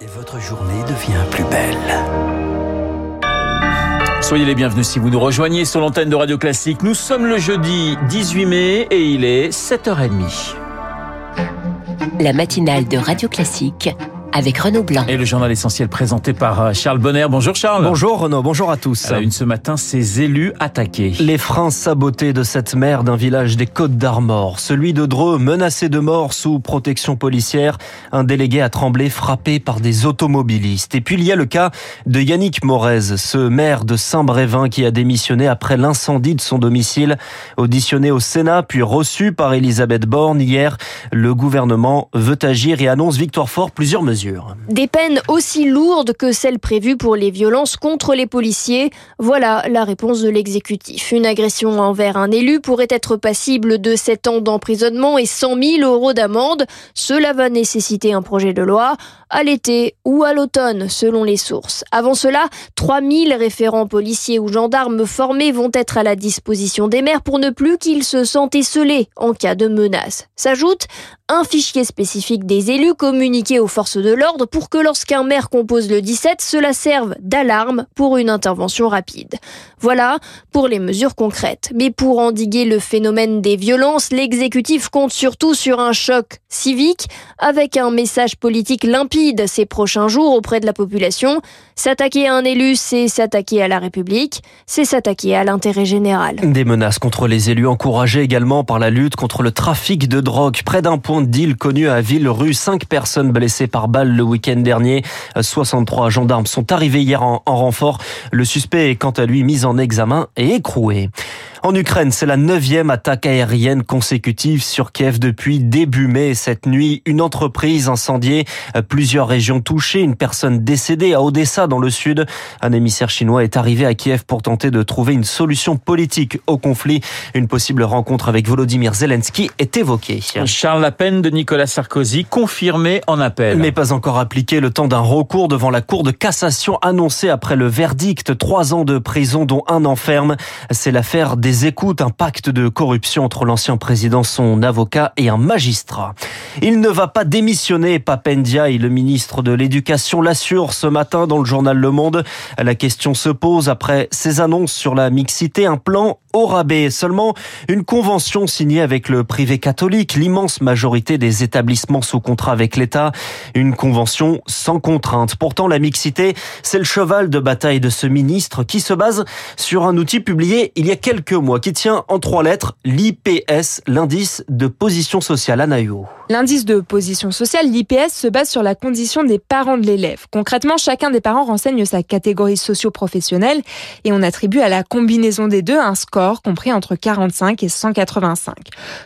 Et votre journée devient plus belle. Soyez les bienvenus si vous nous rejoignez sur l'antenne de Radio Classique. Nous sommes le jeudi 18 mai et il est 7h30. La matinale de Radio Classique avec Renaud Blanc. Et le journal essentiel présenté par euh, Charles Bonner. Bonjour Charles. Bonjour Renaud, bonjour à tous. À la une ce matin, ces élus attaqués. Les freins sabotés de cette mère d'un village des Côtes d'Armor. Celui de Dreux, menacé de mort sous protection policière. Un délégué a tremblé, frappé par des automobilistes. Et puis il y a le cas de Yannick Morez, ce maire de Saint-Brévin qui a démissionné après l'incendie de son domicile. Auditionné au Sénat, puis reçu par Elisabeth Borne hier, le gouvernement veut agir et annonce victoire fort plusieurs mesures. Des peines aussi lourdes que celles prévues pour les violences contre les policiers. Voilà la réponse de l'exécutif. Une agression envers un élu pourrait être passible de 7 ans d'emprisonnement et 100 000 euros d'amende. Cela va nécessiter un projet de loi à l'été ou à l'automne, selon les sources. Avant cela, 3 000 référents policiers ou gendarmes formés vont être à la disposition des maires pour ne plus qu'ils se sentent esselés en cas de menace. S'ajoute un fichier spécifique des élus communiqué aux forces de l'ordre pour que lorsqu'un maire compose le 17, cela serve d'alarme pour une intervention rapide. Voilà pour les mesures concrètes. Mais pour endiguer le phénomène des violences, l'exécutif compte surtout sur un choc civique avec un message politique limpide ces prochains jours auprès de la population. S'attaquer à un élu, c'est s'attaquer à la République, c'est s'attaquer à l'intérêt général. Des menaces contre les élus encouragées également par la lutte contre le trafic de drogue. Près d'un point de deal connu à Ville-Rue, cinq personnes blessées par balle le week-end dernier. 63 gendarmes sont arrivés hier en, en renfort. Le suspect est quant à lui mis en examen et écroué. En Ukraine, c'est la neuvième attaque aérienne consécutive sur Kiev depuis début mai. Cette nuit, une entreprise incendiée, plusieurs régions touchées, une personne décédée à Odessa dans le sud. Un émissaire chinois est arrivé à Kiev pour tenter de trouver une solution politique au conflit. Une possible rencontre avec Volodymyr Zelensky est évoquée. Charles, la peine de Nicolas Sarkozy confirmée en appel. Mais pas encore appliquée le temps d'un recours devant la Cour de cassation annoncé après le verdict. Trois ans de prison dont un enferme. C'est l'affaire des des un pacte de corruption entre l'ancien président, son avocat et un magistrat. Il ne va pas démissionner, Papendia et le ministre de l'Éducation l'assure ce matin dans le journal Le Monde. La question se pose après ses annonces sur la mixité, un plan au rabais. Seulement une convention signée avec le privé catholique, l'immense majorité des établissements sous contrat avec l'État. Une convention sans contrainte. Pourtant, la mixité, c'est le cheval de bataille de ce ministre qui se base sur un outil publié il y a quelques mois qui tient en trois lettres l'IPS, l'indice de position sociale. Anaïo. L'indice de position sociale, l'IPS, se base sur la condition des parents de l'élève. Concrètement, chacun des parents renseigne sa catégorie socio-professionnelle et on attribue à la combinaison des deux un score compris entre 45 et 185.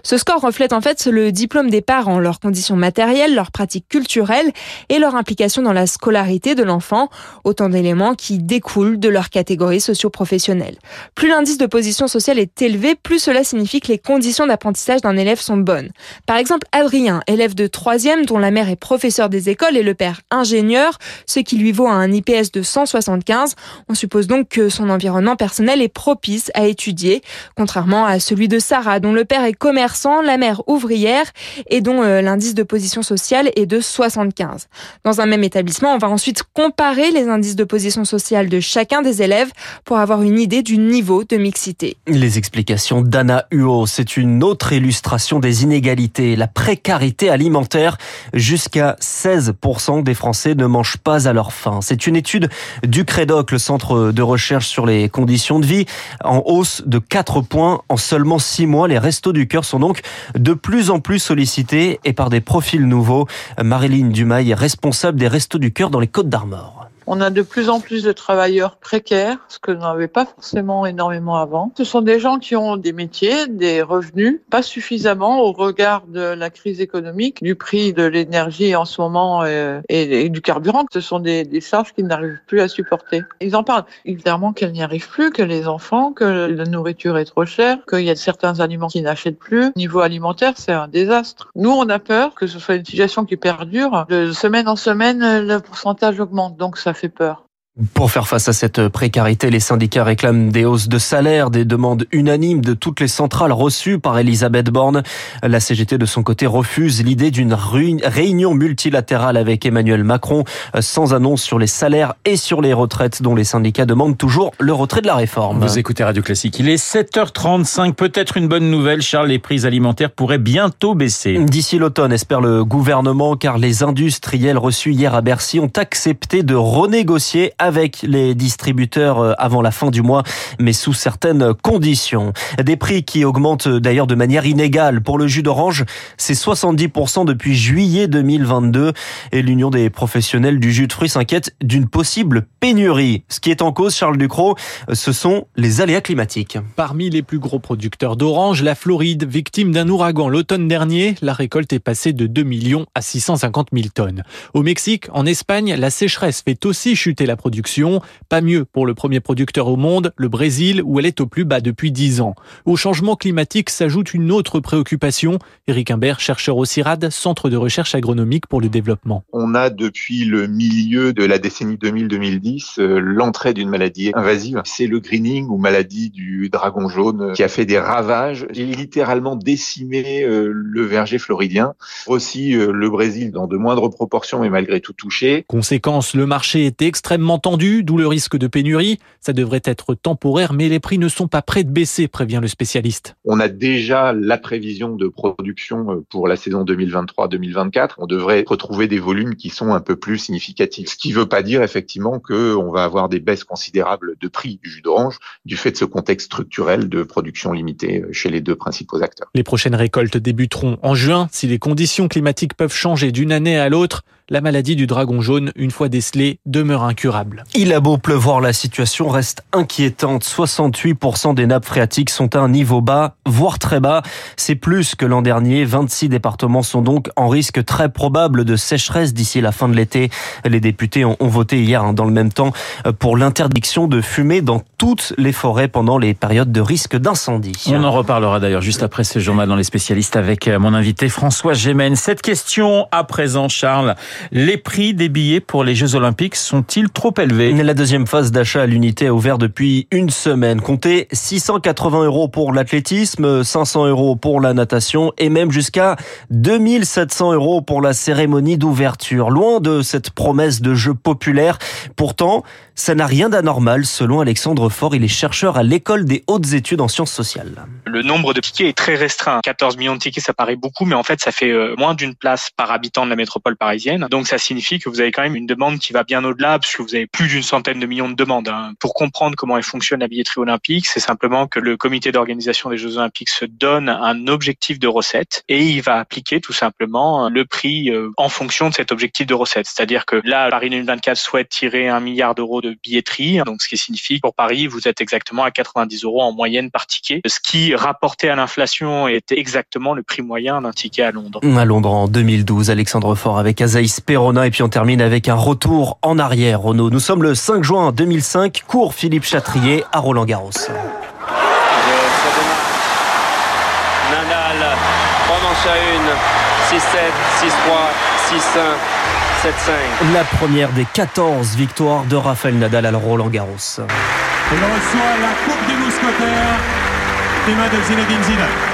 Ce score reflète en fait le diplôme des parents, leurs conditions matérielles, leurs pratiques culturelles et leur implication dans la scolarité de l'enfant, autant d'éléments qui découlent de leur catégorie socio-professionnelle. Plus l'indice de position sociale est élevé, plus cela signifie que les conditions d'apprentissage d'un élève sont bonnes. Par exemple, Adrien élève de troisième dont la mère est professeur des écoles et le père ingénieur, ce qui lui vaut un IPS de 175. On suppose donc que son environnement personnel est propice à étudier, contrairement à celui de Sarah, dont le père est commerçant, la mère ouvrière et dont euh, l'indice de position sociale est de 75. Dans un même établissement, on va ensuite comparer les indices de position sociale de chacun des élèves pour avoir une idée du niveau de mixité. Les explications d'Anna Huot, c'est une autre illustration des inégalités, la précarité alimentaire. Jusqu'à 16% des Français ne mangent pas à leur faim. C'est une étude du CREDOC, le centre de recherche sur les conditions de vie, en hausse de 4 points en seulement 6 mois. Les restos du cœur sont donc de plus en plus sollicités et par des profils nouveaux. Marilyn Dumail est responsable des restos du cœur dans les Côtes d'Armor. On a de plus en plus de travailleurs précaires, ce que l'on n'avait pas forcément énormément avant. Ce sont des gens qui ont des métiers, des revenus, pas suffisamment au regard de la crise économique, du prix de l'énergie en ce moment euh, et, du carburant. Ce sont des, charges qu'ils n'arrivent plus à supporter. Ils en parlent évidemment qu'elles n'y arrivent plus, que les enfants, que la nourriture est trop chère, qu'il y a certains aliments qui n'achètent plus. Niveau alimentaire, c'est un désastre. Nous, on a peur que ce soit une situation qui perdure. De semaine en semaine, le pourcentage augmente, donc ça fait peur. Pour faire face à cette précarité, les syndicats réclament des hausses de salaire, des demandes unanimes de toutes les centrales reçues par Elisabeth Borne. La CGT de son côté refuse l'idée d'une réunion multilatérale avec Emmanuel Macron sans annonce sur les salaires et sur les retraites dont les syndicats demandent toujours le retrait de la réforme. Vous écoutez Radio Classique, il est 7h35, peut-être une bonne nouvelle Charles, les prix alimentaires pourraient bientôt baisser. D'ici l'automne, espère le gouvernement car les industriels reçus hier à Bercy ont accepté de renégocier avec les distributeurs euh, avant la fin du mois, mais sous certaines conditions. Des prix qui augmentent d'ailleurs de manière inégale. Pour le jus d'orange, c'est 70% depuis juillet 2022 et l'Union des professionnels du jus de fruits s'inquiète d'une possible pénurie. Ce qui est en cause, Charles Ducrot, ce sont les aléas climatiques. Parmi les plus gros producteurs d'orange, la Floride, victime d'un ouragan l'automne dernier, la récolte est passée de 2 millions à 650 000 tonnes. Au Mexique, en Espagne, la sécheresse fait aussi chuter la production pas mieux pour le premier producteur au monde, le Brésil, où elle est au plus bas depuis 10 ans. Au changement climatique s'ajoute une autre préoccupation. Éric Imbert, chercheur au CIRAD, Centre de recherche agronomique pour le développement. On a depuis le milieu de la décennie 2000-2010 euh, l'entrée d'une maladie invasive. C'est le greening ou maladie du dragon jaune qui a fait des ravages, littéralement décimé euh, le verger floridien. Aussi euh, le Brésil dans de moindres proportions mais malgré tout touché. Conséquence, le marché est extrêmement entendu, d'où le risque de pénurie. Ça devrait être temporaire, mais les prix ne sont pas prêts de baisser, prévient le spécialiste. On a déjà la prévision de production euh, pour la saison 2023-2024. On devrait retrouver des volumes qui sont un peu plus significatifs. Ce qui ne veut pas dire effectivement qu'on va avoir des baisses considérables de prix du jus d'orange du fait de ce contexte structurel de production limitée euh, chez les deux principaux acteurs. Les prochaines récoltes débuteront en juin. Si les conditions climatiques peuvent changer d'une année à l'autre, la maladie du dragon jaune, une fois décelée, demeure incurable. Il a beau pleuvoir, la situation reste inquiétante. 68% des nappes phréatiques sont à un niveau bas, voire très bas. C'est plus que l'an dernier. 26 départements sont donc en risque très probable de sécheresse d'ici la fin de l'été. Les députés ont voté hier, hein, dans le même temps, pour l'interdiction de fumer dans toutes les forêts pendant les périodes de risque d'incendie. On en reparlera d'ailleurs juste après ce journal dans les spécialistes avec euh, mon invité François Gémen. Cette question à présent, Charles. Les prix des billets pour les Jeux Olympiques sont-ils trop élevés? La deuxième phase d'achat à l'unité a ouvert depuis une semaine. Comptez 680 euros pour l'athlétisme, 500 euros pour la natation et même jusqu'à 2700 euros pour la cérémonie d'ouverture. Loin de cette promesse de jeu populaire. Pourtant, ça n'a rien d'anormal selon Alexandre Faure. Il est chercheur à l'école des hautes études en sciences sociales. Le nombre de tickets est très restreint. 14 millions de tickets, ça paraît beaucoup, mais en fait, ça fait euh, moins d'une place par habitant de la métropole parisienne. Donc ça signifie que vous avez quand même une demande qui va bien au-delà, puisque vous avez plus d'une centaine de millions de demandes. Hein. Pour comprendre comment elle fonctionne la billetterie olympique, c'est simplement que le comité d'organisation des Jeux olympiques se donne un objectif de recette et il va appliquer tout simplement le prix euh, en fonction de cet objectif de recette. C'est-à-dire que là, Paris 2024 souhaite tirer un milliard d'euros de billetterie, donc ce qui signifie que pour Paris, vous êtes exactement à 90 euros en moyenne par ticket, ce qui rapporté à l'inflation était exactement le prix moyen d'un ticket à Londres. À Londres en 2012, Alexandre Faure avec Perona. Et puis on termine avec un retour en arrière, Renaud. Nous sommes le 5 juin 2005, cours Philippe Chatrier à Roland-Garros. Nadal, 3 manches à 1, 6-7, 6-3, 6-1, 7-5. La première des 14 victoires de Rafael Nadal à Roland-Garros. Il reçoit la Coupe des Mousquetaires des mains de Zinedine Zidane.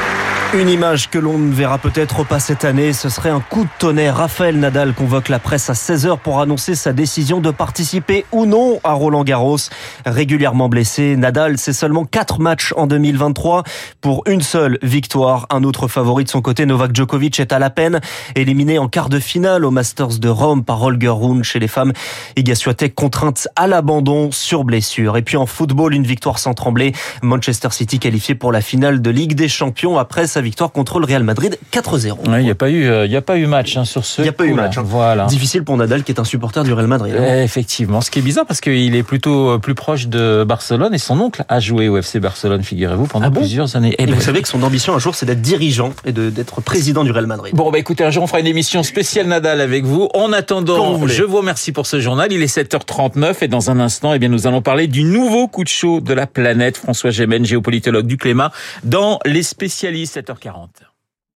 Une image que l'on ne verra peut-être pas cette année, ce serait un coup de tonnerre. Raphaël Nadal convoque la presse à 16h pour annoncer sa décision de participer ou non à Roland Garros. Régulièrement blessé, Nadal, c'est seulement 4 matchs en 2023 pour une seule victoire. Un autre favori de son côté, Novak Djokovic, est à la peine. Éliminé en quart de finale au Masters de Rome par Holger Rune chez les femmes. Iga Swiatek contrainte à l'abandon sur blessure. Et puis en football, une victoire sans trembler. Manchester City qualifié pour la finale de Ligue des Champions après sa victoire contre le Real Madrid 4-0. Il n'y a pas eu, il euh, a pas eu match hein, sur ce. Il n'y a pas eu match. Hein. Voilà. Difficile pour Nadal qui est un supporter du Real Madrid. Hein. Eh, effectivement, ce qui est bizarre parce qu'il est plutôt euh, plus proche de Barcelone et son oncle a joué au FC Barcelone, figurez-vous, pendant ah plusieurs années. Et, vous savez que son ambition un jour, c'est d'être dirigeant et d'être président du Real Madrid. Bon, bah écoutez, un jour on fera une émission spéciale Nadal avec vous. En attendant, je vous remercie pour ce journal. Il est 7h39 et dans un instant, eh bien, nous allons parler du nouveau coup de chaud de la planète. François Gémen, géopolitologue du climat, dans les spécialistes 7h40.